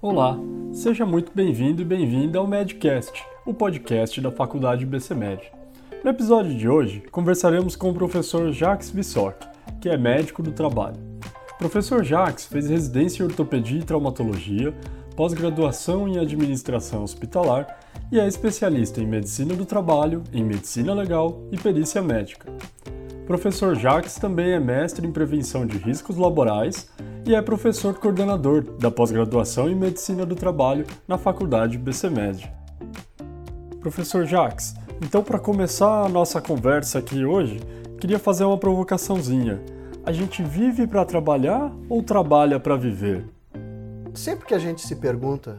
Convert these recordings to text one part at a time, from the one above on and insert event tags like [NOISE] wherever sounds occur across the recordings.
Olá, seja muito bem-vindo e bem-vinda ao Medcast, o podcast da Faculdade BCMed. No episódio de hoje, conversaremos com o professor Jacques Vissoc, que é médico do trabalho. O professor Jacques fez residência em ortopedia e traumatologia, pós-graduação em administração hospitalar e é especialista em medicina do trabalho, em medicina legal e perícia médica. O professor Jacques também é mestre em prevenção de riscos laborais e é professor coordenador da pós-graduação em Medicina do Trabalho na Faculdade BCMed. Professor Jacques, então para começar a nossa conversa aqui hoje, queria fazer uma provocaçãozinha. A gente vive para trabalhar ou trabalha para viver? Sempre que a gente se pergunta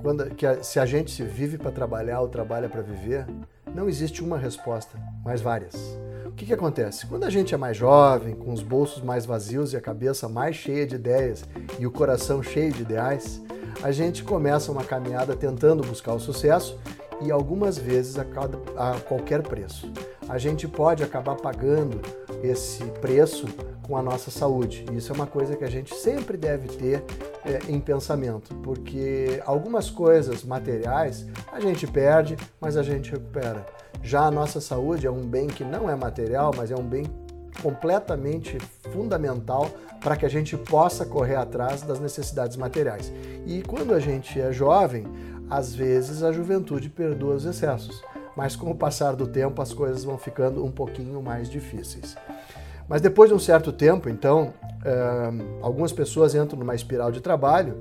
quando, a, se a gente se vive para trabalhar ou trabalha para viver, não existe uma resposta, mas várias. Que, que acontece? Quando a gente é mais jovem, com os bolsos mais vazios e a cabeça mais cheia de ideias e o coração cheio de ideais, a gente começa uma caminhada tentando buscar o sucesso e algumas vezes a, cada, a qualquer preço. A gente pode acabar pagando esse preço com a nossa saúde. Isso é uma coisa que a gente sempre deve ter é, em pensamento, porque algumas coisas materiais a gente perde, mas a gente recupera. Já a nossa saúde é um bem que não é material, mas é um bem completamente fundamental para que a gente possa correr atrás das necessidades materiais. E quando a gente é jovem, às vezes a juventude perdoa os excessos, mas com o passar do tempo as coisas vão ficando um pouquinho mais difíceis. Mas depois de um certo tempo, então, algumas pessoas entram numa espiral de trabalho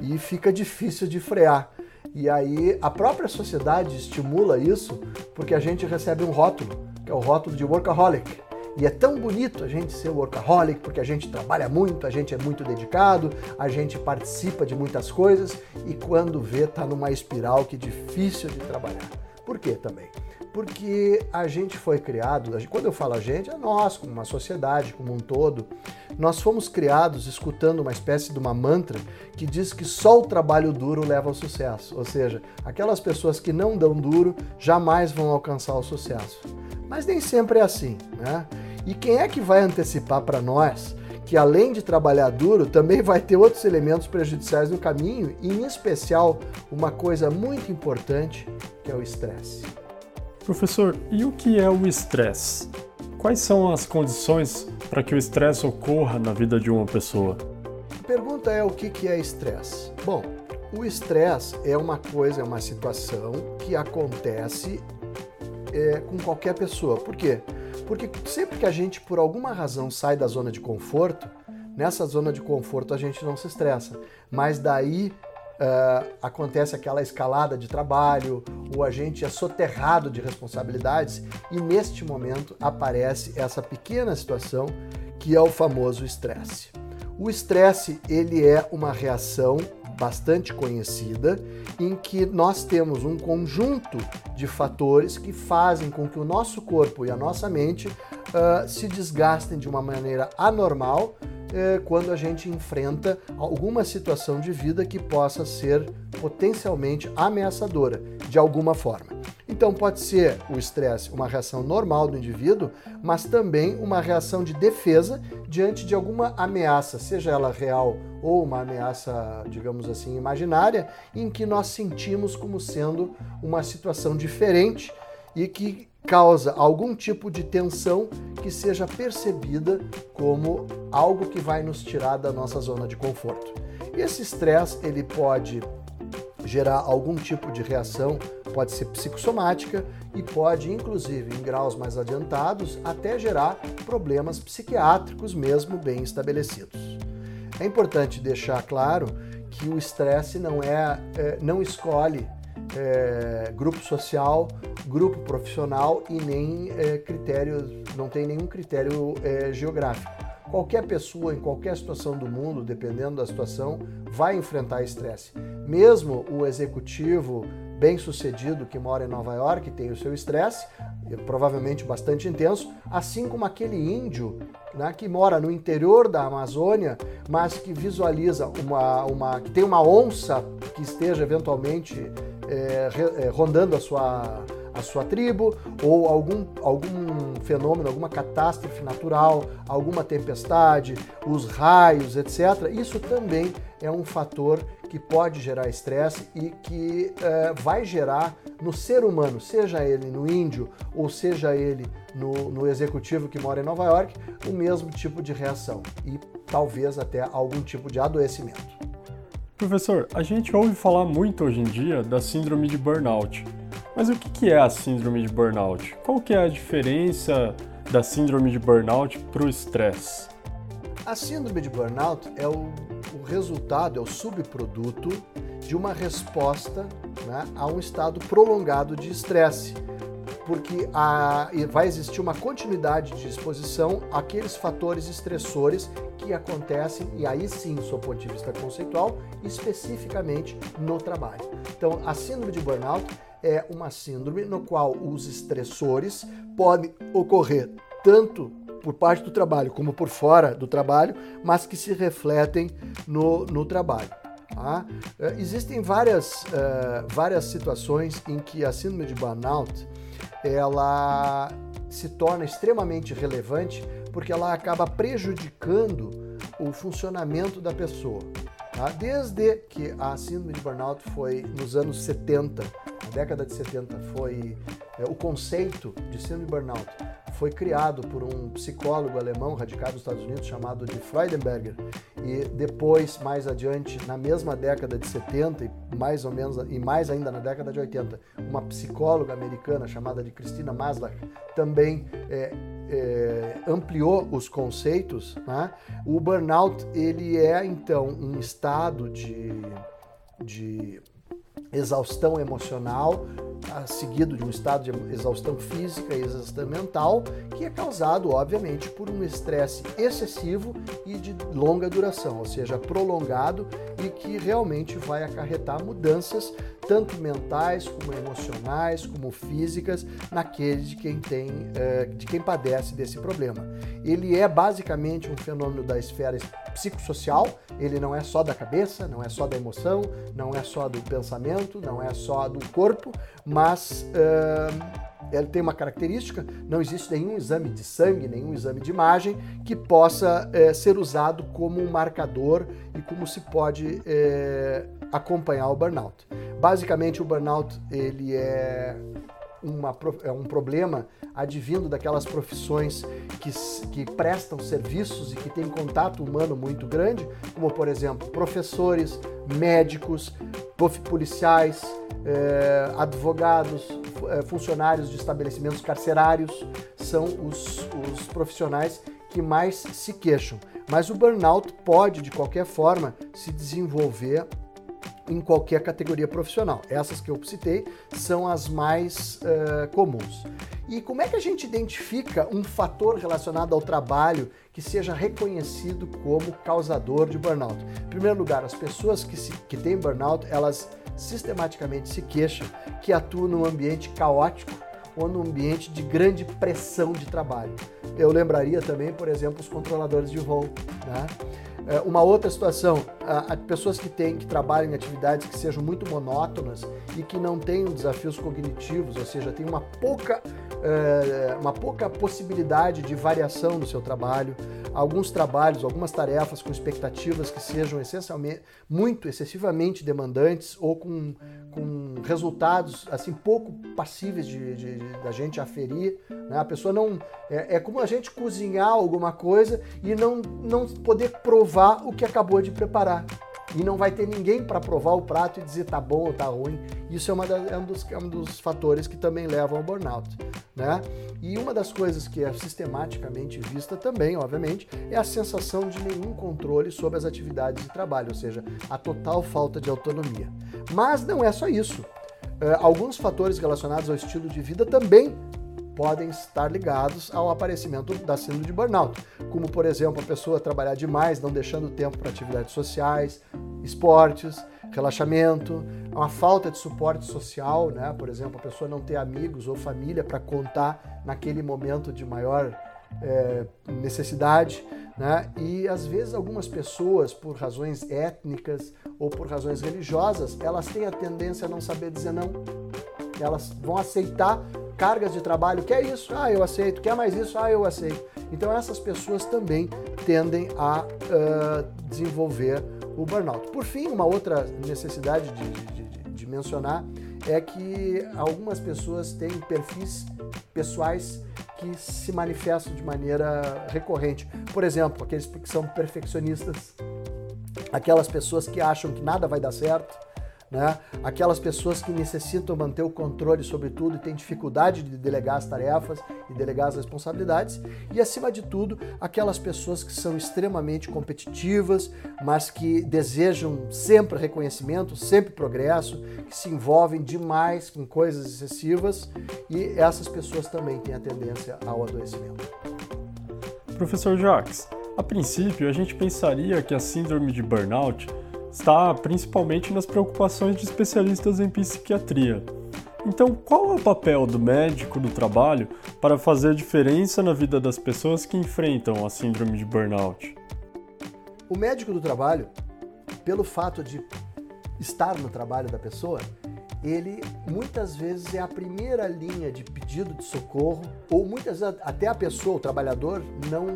e fica difícil de frear. E aí a própria sociedade estimula isso porque a gente recebe um rótulo, que é o rótulo de workaholic. E é tão bonito a gente ser workaholic porque a gente trabalha muito, a gente é muito dedicado, a gente participa de muitas coisas e quando vê tá numa espiral que é difícil de trabalhar. Por quê também? Porque a gente foi criado, quando eu falo a gente, é nós, como uma sociedade, como um todo, nós fomos criados escutando uma espécie de uma mantra que diz que só o trabalho duro leva ao sucesso, ou seja, aquelas pessoas que não dão duro jamais vão alcançar o sucesso. Mas nem sempre é assim, né? E quem é que vai antecipar para nós que além de trabalhar duro, também vai ter outros elementos prejudiciais no caminho, e em especial uma coisa muito importante, que é o estresse. Professor, e o que é o estresse? Quais são as condições para que o estresse ocorra na vida de uma pessoa? A pergunta é o que é estresse? Bom, o estresse é uma coisa, é uma situação que acontece é, com qualquer pessoa. Por quê? Porque sempre que a gente, por alguma razão, sai da zona de conforto, nessa zona de conforto a gente não se estressa. Mas daí uh, acontece aquela escalada de trabalho, ou a gente é soterrado de responsabilidades, e neste momento aparece essa pequena situação que é o famoso estresse. O estresse ele é uma reação bastante conhecida em que nós temos um conjunto de fatores que fazem com que o nosso corpo e a nossa mente uh, se desgastem de uma maneira anormal é, quando a gente enfrenta alguma situação de vida que possa ser potencialmente ameaçadora de alguma forma. Então pode ser o estresse uma reação normal do indivíduo, mas também uma reação de defesa diante de alguma ameaça, seja ela real ou uma ameaça, digamos assim, imaginária, em que nós sentimos como sendo uma situação diferente e que causa algum tipo de tensão que seja percebida como algo que vai nos tirar da nossa zona de conforto. Esse estresse ele pode gerar algum tipo de reação, pode ser psicossomática e pode, inclusive, em graus mais adiantados, até gerar problemas psiquiátricos mesmo bem estabelecidos. É importante deixar claro que o estresse não é, é não escolhe é, grupo social, grupo profissional e nem é, critério, não tem nenhum critério é, geográfico. Qualquer pessoa em qualquer situação do mundo, dependendo da situação, vai enfrentar estresse. Mesmo o executivo bem-sucedido que mora em Nova York tem o seu estresse, provavelmente bastante intenso, assim como aquele índio né, que mora no interior da Amazônia, mas que visualiza uma, uma que tem uma onça que esteja eventualmente é, é, rondando a sua, a sua tribo, ou algum, algum fenômeno, alguma catástrofe natural, alguma tempestade, os raios, etc. Isso também é um fator que pode gerar estresse e que uh, vai gerar no ser humano, seja ele no índio ou seja ele no, no executivo que mora em Nova York, o mesmo tipo de reação e talvez até algum tipo de adoecimento. Professor, a gente ouve falar muito hoje em dia da síndrome de burnout. Mas o que é a síndrome de burnout? Qual que é a diferença da síndrome de burnout para o estresse? A síndrome de burnout é o, o, resultado, é o subproduto de uma resposta né, a um estado prolongado de estresse, porque a, vai existir uma continuidade de exposição àqueles fatores estressores que acontecem, e aí sim, seu ponto de vista conceitual, especificamente no trabalho. Então, a síndrome de burnout é uma síndrome no qual os estressores podem ocorrer tanto por parte do trabalho como por fora do trabalho, mas que se refletem no, no trabalho. Tá? Uh, existem várias, uh, várias situações em que a síndrome de burnout ela se torna extremamente relevante porque ela acaba prejudicando o funcionamento da pessoa. Tá? Desde que a síndrome de burnout foi nos anos 70, na década de 70, foi é, o conceito de síndrome de burnout foi criado por um psicólogo alemão radicado nos Estados Unidos chamado de Freudenberger e depois mais adiante na mesma década de 70 e mais ou menos e mais ainda na década de 80 uma psicóloga americana chamada de Christina Maslach também é, é, ampliou os conceitos né? o burnout ele é então um estado de, de exaustão emocional, seguido de um estado de exaustão física e exaustão mental, que é causado, obviamente, por um estresse excessivo e de longa duração, ou seja, prolongado e que realmente vai acarretar mudanças tanto mentais como emocionais, como físicas, naquele de quem tem, eh, de quem padece desse problema. Ele é basicamente um fenômeno da esfera psicossocial, ele não é só da cabeça, não é só da emoção, não é só do pensamento, não é só do corpo, mas uh, ele tem uma característica: não existe nenhum exame de sangue, nenhum exame de imagem que possa uh, ser usado como um marcador e como se pode uh, acompanhar o burnout. Basicamente, o burnout ele é uma, é um problema advindo daquelas profissões que, que prestam serviços e que têm contato humano muito grande, como por exemplo professores, médicos, policiais, eh, advogados, eh, funcionários de estabelecimentos carcerários, são os, os profissionais que mais se queixam. Mas o burnout pode, de qualquer forma, se desenvolver em qualquer categoria profissional. Essas que eu citei são as mais uh, comuns. E como é que a gente identifica um fator relacionado ao trabalho que seja reconhecido como causador de burnout? Em primeiro lugar, as pessoas que, se, que têm burnout, elas sistematicamente se queixam que atuam num ambiente caótico ou num ambiente de grande pressão de trabalho. Eu lembraria também, por exemplo, os controladores de voo. Né? É, uma outra situação, pessoas que têm que trabalham em atividades que sejam muito monótonas e que não tenham desafios cognitivos, ou seja, tem uma pouca, é, uma pouca possibilidade de variação no seu trabalho, alguns trabalhos, algumas tarefas com expectativas que sejam essencialmente muito excessivamente demandantes ou com, com resultados assim pouco passíveis de, de, de da gente aferir. Né? A pessoa não é, é como a gente cozinhar alguma coisa e não, não poder provar o que acabou de preparar e não vai ter ninguém para provar o prato e dizer tá bom ou tá ruim. Isso é, da, é, um dos, é um dos fatores que também levam ao burnout. Né? E uma das coisas que é sistematicamente vista também, obviamente, é a sensação de nenhum controle sobre as atividades de trabalho, ou seja, a total falta de autonomia. Mas não é só isso. Uh, alguns fatores relacionados ao estilo de vida também podem estar ligados ao aparecimento da síndrome de burnout, como por exemplo a pessoa trabalhar demais, não deixando tempo para atividades sociais, esportes, relaxamento, uma falta de suporte social, né? Por exemplo, a pessoa não ter amigos ou família para contar naquele momento de maior é, necessidade, né? E às vezes algumas pessoas, por razões étnicas ou por razões religiosas, elas têm a tendência a não saber dizer não Elas vão aceitar cargas de trabalho. Quer isso? Ah, eu aceito. Quer mais isso? Ah, eu aceito. Então essas pessoas também tendem a uh, desenvolver o burnout. Por fim, uma outra necessidade de, de, de, mencionar é que algumas pessoas têm perfis pessoais que se manifestam de maneira recorrente. Por exemplo, aqueles que são perfeccionistas, aquelas pessoas que acham que nada vai dar certo, né? Aquelas pessoas que necessitam manter o controle sobre tudo e têm dificuldade de delegar as tarefas e delegar as responsabilidades, e acima de tudo, aquelas pessoas que são extremamente competitivas, mas que desejam sempre reconhecimento, sempre progresso, que se envolvem demais com coisas excessivas, e essas pessoas também têm a tendência ao adoecimento. Professor Jacques, a princípio a gente pensaria que a síndrome de burnout está principalmente nas preocupações de especialistas em psiquiatria. Então, qual é o papel do médico do trabalho para fazer diferença na vida das pessoas que enfrentam a síndrome de burnout? O médico do trabalho, pelo fato de estar no trabalho da pessoa, ele muitas vezes é a primeira linha de pedido de socorro, ou muitas até a pessoa, o trabalhador, não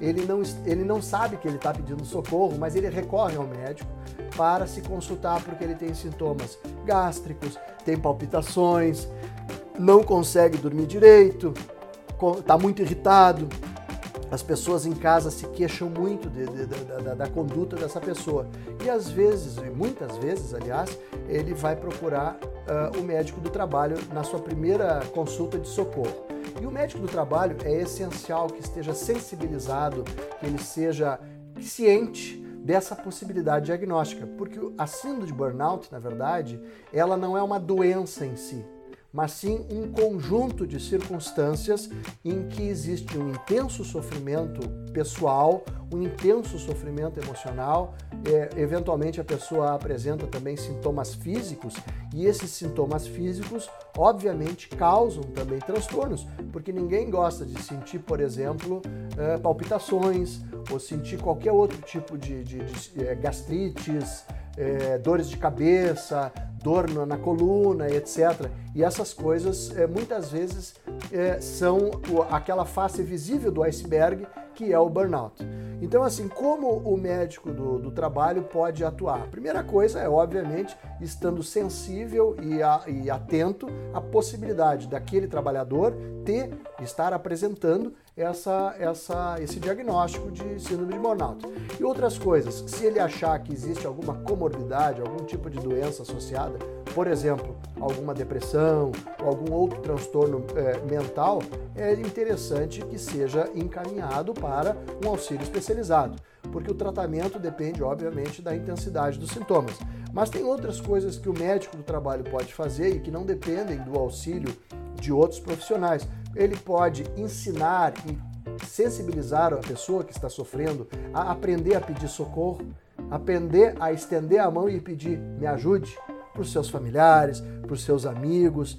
ele não, ele não sabe que ele está pedindo socorro, mas ele recorre ao médico para se consultar porque ele tem sintomas gástricos, tem palpitações, não consegue dormir direito, está muito irritado. As pessoas em casa se queixam muito de, de, de, da, da, conduta dessa pessoa. E às vezes, e muitas vezes, aliás, ele vai procurar uh, o médico do trabalho na sua primeira consulta de socorro. E o médico do trabalho é essencial que esteja sensibilizado, que ele seja ciente dessa possibilidade diagnóstica, porque a síndrome de burnout, na verdade, ela não é uma doença em si, mas sim um conjunto de circunstâncias em que existe um intenso sofrimento pessoal, um intenso sofrimento emocional, é, eventualmente a pessoa apresenta também sintomas físicos e esses sintomas físicos, obviamente, causam também transtornos, porque ninguém gosta de sentir, por exemplo, é, palpitações ou sentir qualquer outro tipo de, de, de é, gastrites, é, dores de cabeça, dor na coluna, etc. E essas coisas é, muitas vezes é, são aquela face visível do iceberg que é o burnout. Então, assim, como o médico do, do trabalho pode atuar? A primeira coisa é, obviamente, estando sensível e, a, e atento à possibilidade daquele trabalhador ter, estar apresentando essa, essa, esse diagnóstico de síndrome de burnout. E outras coisas, se ele achar que existe alguma comorbidade, algum tipo de doença associada, por exemplo, alguma depressão ou algum outro transtorno é, mental, é interessante que seja encaminhado para um auxílio especializado, porque o tratamento depende, obviamente, da intensidade dos sintomas. Mas tem outras coisas que o médico do trabalho pode fazer e que não dependem do auxílio de outros profissionais. Ele pode ensinar e sensibilizar a pessoa que está sofrendo a aprender a pedir socorro, aprender a estender a mão e pedir me ajude para os seus familiares, para os seus amigos.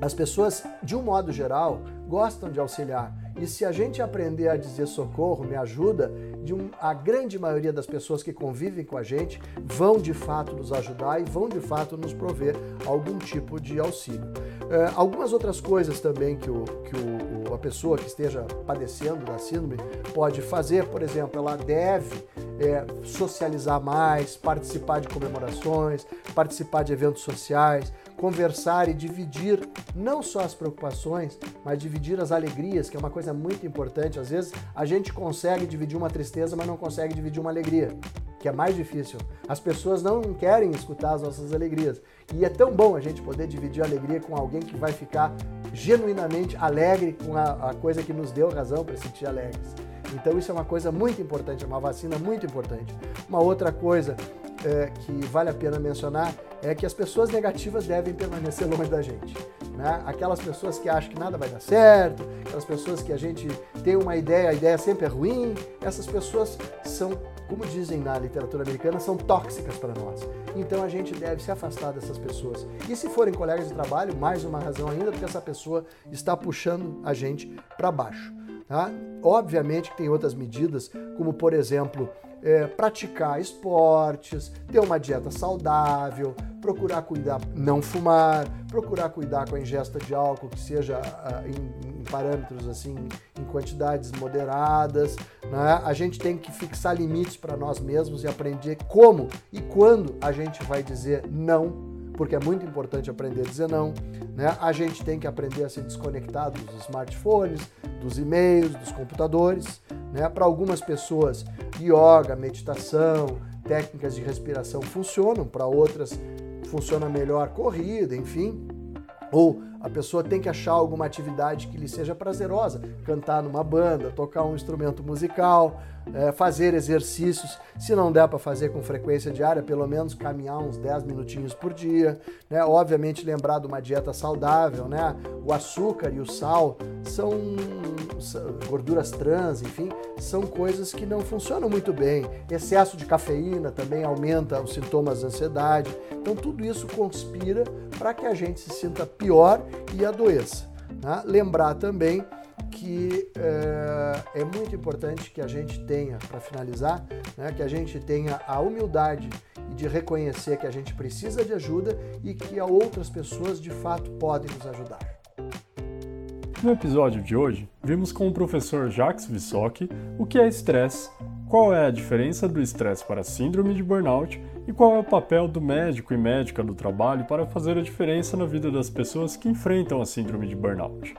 As pessoas, de um modo geral, gostam de auxiliar. E se a gente aprender a dizer socorro, me ajuda, de um, a grande maioria das pessoas que convivem com a gente vão de fato nos ajudar e vão de fato nos prover algum tipo de auxílio. É, algumas outras coisas também que, o, que o, a pessoa que esteja padecendo da síndrome pode fazer, por exemplo, ela deve é, socializar mais, participar de comemorações, participar de eventos sociais, conversar e dividir não só as preocupações, mas dividir as alegrias, que é uma coisa muito importante. Às vezes a gente consegue dividir uma tristeza, mas não consegue dividir uma alegria, que é mais difícil. As pessoas não querem escutar as nossas alegrias. E é tão bom a gente poder dividir a alegria com alguém que vai ficar genuinamente alegre com a, a coisa que nos deu razão para sentir alegres. Então isso é uma coisa muito importante, é uma vacina muito importante. Uma outra coisa é, que vale a pena mencionar é que as pessoas negativas devem permanecer [LAUGHS] longe da gente. Né? Aquelas pessoas que acham que nada vai dar certo, aquelas pessoas que a gente tem uma ideia, a ideia sempre é ruim, essas pessoas são, como dizem na literatura americana, são tóxicas para nós. Então a gente deve se afastar dessas pessoas. E se forem colegas de trabalho, mais uma razão ainda, porque essa pessoa está puxando a gente para baixo. Tá? Obviamente que tem outras medidas, como por exemplo, é, praticar esportes, ter uma dieta saudável, procurar cuidar, não fumar, procurar cuidar com a ingesta de álcool que seja uh, em, em, parâmetros assim, em quantidades moderadas. Né? A gente tem que fixar limites para nós mesmos e aprender como e quando a gente vai dizer não, porque é muito importante aprender a dizer não. Né? A gente tem que aprender a se desconectar dos smartphones, dos e-mails, dos computadores. Né? Para algumas pessoas, yoga, meditação, técnicas de respiração funcionam, para outras funciona melhor corrida, enfim. Ou a pessoa tem que achar alguma atividade que lhe seja prazerosa, cantar numa banda, tocar um instrumento musical, é, fazer exercícios, se não der para fazer com frequência diária, pelo menos caminhar uns 10 minutinhos por dia, né? Obviamente lembrar de uma dieta saudável, né? O açúcar e o sal são, são gorduras trans, enfim, são coisas que não funcionam muito bem. Excesso de cafeína também aumenta os sintomas de ansiedade. Então tudo isso conspira para que a gente se sinta pior e adoeça. Né? Lembrar também que é, é, muito importante que a gente tenha, para finalizar, né, que a gente tenha a humildade de reconhecer que a gente precisa de ajuda e que outras pessoas de fato podem nos ajudar. No episódio de hoje, vimos com o professor Jacques Vissock o que é estresse, qual é a diferença do estresse para a síndrome de burnout e qual é o papel do médico e médica do trabalho para fazer a diferença na vida das pessoas que enfrentam a síndrome de burnout.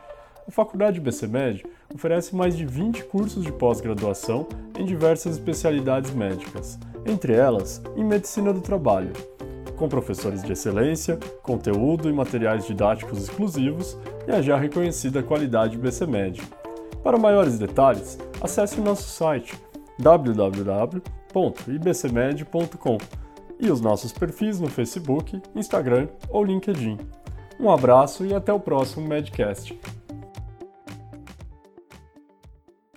A Faculdade BCMed oferece mais de 20 cursos de pós-graduação em diversas especialidades médicas, entre elas em Medicina do Trabalho, com professores de excelência, conteúdo e materiais didáticos exclusivos e a já reconhecida qualidade BCMed. Para maiores detalhes, acesse o nosso site www.ibcmed.com e os nossos perfis no Facebook, Instagram ou LinkedIn. Um abraço e até o próximo Medcast.